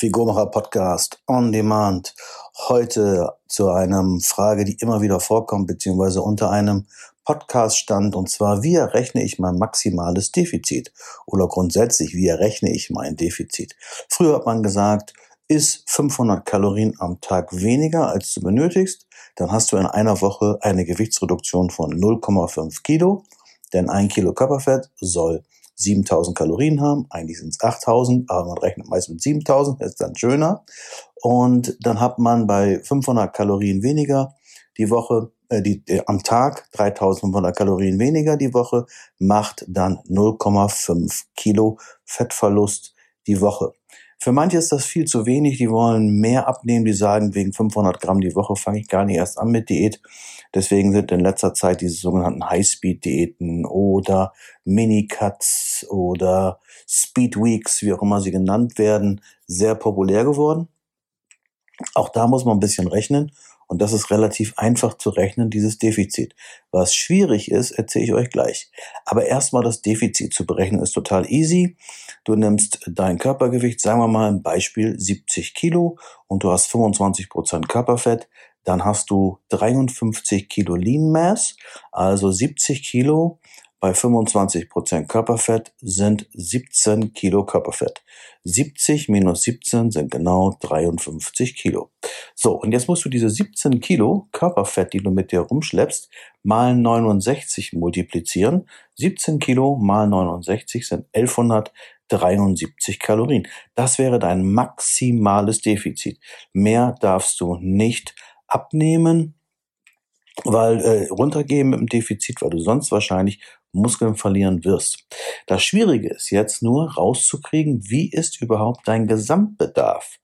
Figurmacher Podcast on Demand. Heute zu einer Frage, die immer wieder vorkommt, beziehungsweise unter einem Podcast stand, und zwar, wie errechne ich mein maximales Defizit? Oder grundsätzlich, wie errechne ich mein Defizit? Früher hat man gesagt, ist 500 Kalorien am Tag weniger, als du benötigst, dann hast du in einer Woche eine Gewichtsreduktion von 0,5 Kilo, denn ein Kilo Körperfett soll 7000 Kalorien haben. Eigentlich sind es 8000, aber man rechnet meist mit 7000, ist dann schöner. Und dann hat man bei 500 Kalorien weniger die Woche, äh, die, äh, am Tag 3500 Kalorien weniger die Woche, macht dann 0,5 Kilo Fettverlust die Woche. Für manche ist das viel zu wenig, die wollen mehr abnehmen, die sagen, wegen 500 Gramm die Woche fange ich gar nicht erst an mit Diät. Deswegen sind in letzter Zeit diese sogenannten High-Speed-Diäten oder Mini-Cuts oder Speed-Weeks, wie auch immer sie genannt werden, sehr populär geworden. Auch da muss man ein bisschen rechnen und das ist relativ einfach zu rechnen, dieses Defizit. Was schwierig ist, erzähle ich euch gleich. Aber erstmal das Defizit zu berechnen ist total easy. Du nimmst dein Körpergewicht, sagen wir mal ein Beispiel 70 Kilo und du hast 25 Prozent Körperfett, dann hast du 53 Kilo Lean Mass, also 70 Kilo bei 25% Körperfett sind 17 Kilo Körperfett. 70 minus 17 sind genau 53 Kilo. So, und jetzt musst du diese 17 Kilo Körperfett, die du mit dir rumschleppst, mal 69 multiplizieren. 17 Kilo mal 69 sind 1173 Kalorien. Das wäre dein maximales Defizit. Mehr darfst du nicht abnehmen, weil äh, runtergehen mit dem Defizit, weil du sonst wahrscheinlich Muskeln verlieren wirst. Das Schwierige ist jetzt nur rauszukriegen, wie ist überhaupt dein Gesamtbedarf.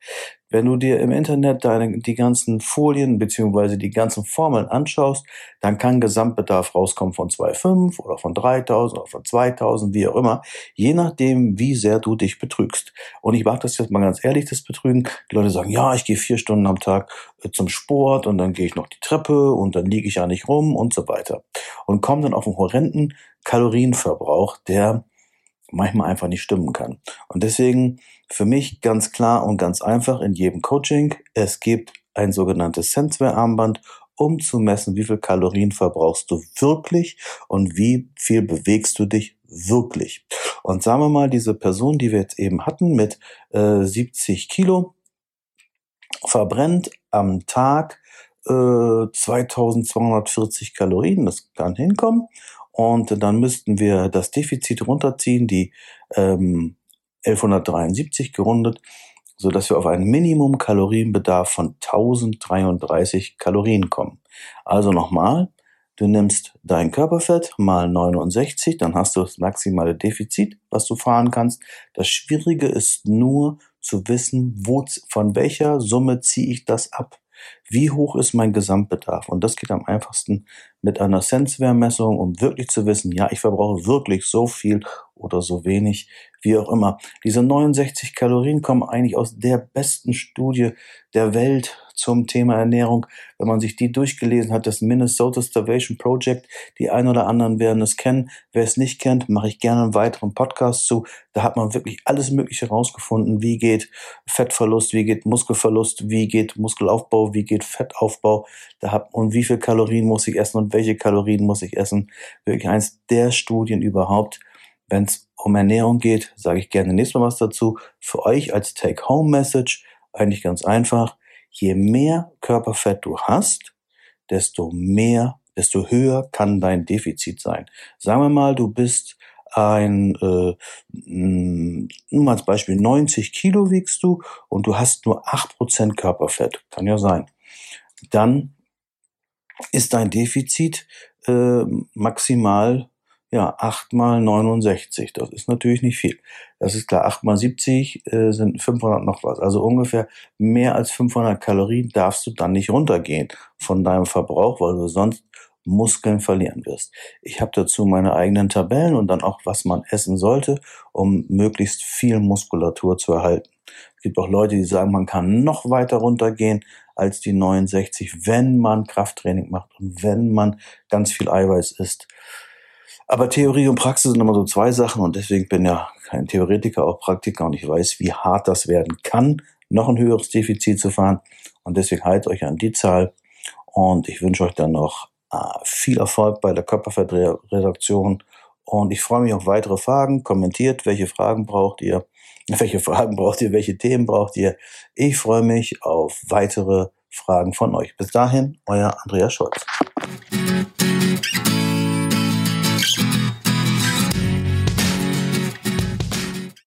Wenn du dir im Internet deine, die ganzen Folien beziehungsweise die ganzen Formeln anschaust, dann kann Gesamtbedarf rauskommen von 2,5 oder von 3.000 oder von 2.000, wie auch immer, je nachdem, wie sehr du dich betrügst. Und ich mag das jetzt mal ganz ehrlich, das Betrügen. Die Leute sagen, ja, ich gehe vier Stunden am Tag äh, zum Sport und dann gehe ich noch die Treppe und dann liege ich ja nicht rum und so weiter. Und kommen dann auf einen horrenden Kalorienverbrauch, der manchmal einfach nicht stimmen kann. Und deswegen für mich ganz klar und ganz einfach in jedem Coaching, es gibt ein sogenanntes Senseware-Armband, um zu messen, wie viel Kalorien verbrauchst du wirklich und wie viel bewegst du dich wirklich. Und sagen wir mal, diese Person, die wir jetzt eben hatten mit äh, 70 Kilo, verbrennt am Tag äh, 2240 Kalorien, das kann hinkommen. Und dann müssten wir das Defizit runterziehen, die ähm, 1173 gerundet, so dass wir auf einen Minimum Kalorienbedarf von 1033 Kalorien kommen. Also nochmal, du nimmst dein Körperfett mal 69, dann hast du das maximale Defizit, was du fahren kannst. Das Schwierige ist nur zu wissen, wo, von welcher Summe ziehe ich das ab. Wie hoch ist mein Gesamtbedarf? Und das geht am einfachsten mit einer Senseware-Messung, um wirklich zu wissen, ja, ich verbrauche wirklich so viel oder so wenig, wie auch immer. Diese 69 Kalorien kommen eigentlich aus der besten Studie der Welt zum Thema Ernährung. Wenn man sich die durchgelesen hat, das Minnesota Starvation Project, die ein oder anderen werden es kennen. Wer es nicht kennt, mache ich gerne einen weiteren Podcast zu. Da hat man wirklich alles Mögliche herausgefunden. Wie geht Fettverlust, wie geht Muskelverlust, wie geht Muskelaufbau, wie geht Fettaufbau, da hat, und wie viel Kalorien muss ich essen und welche Kalorien muss ich essen. Wirklich eins der Studien überhaupt. Wenn es um Ernährung geht, sage ich gerne nächstes Mal was dazu. Für euch als Take-Home-Message eigentlich ganz einfach. Je mehr Körperfett du hast, desto mehr, desto höher kann dein Defizit sein. Sagen wir mal, du bist ein, äh, nur mal als Beispiel, 90 Kilo wiegst du und du hast nur 8% Körperfett. Kann ja sein. Dann ist dein Defizit äh, maximal ja, 8 mal 69. Das ist natürlich nicht viel. Das ist klar. 8 mal 70 äh, sind 500 noch was. Also ungefähr mehr als 500 Kalorien darfst du dann nicht runtergehen von deinem Verbrauch, weil du sonst Muskeln verlieren wirst. Ich habe dazu meine eigenen Tabellen und dann auch, was man essen sollte, um möglichst viel Muskulatur zu erhalten. Es gibt auch Leute, die sagen, man kann noch weiter runtergehen als die 69, wenn man Krafttraining macht und wenn man ganz viel Eiweiß isst. Aber Theorie und Praxis sind immer so zwei Sachen und deswegen bin ja kein Theoretiker, auch Praktiker und ich weiß, wie hart das werden kann, noch ein höheres Defizit zu fahren. Und deswegen haltet euch an die Zahl. Und ich wünsche euch dann noch äh, viel Erfolg bei der Körperfettreduktion. Und ich freue mich auf weitere Fragen. Kommentiert, welche Fragen braucht ihr? Welche Fragen braucht ihr? Welche Themen braucht ihr? Ich freue mich auf weitere Fragen von euch. Bis dahin, euer Andreas Scholz.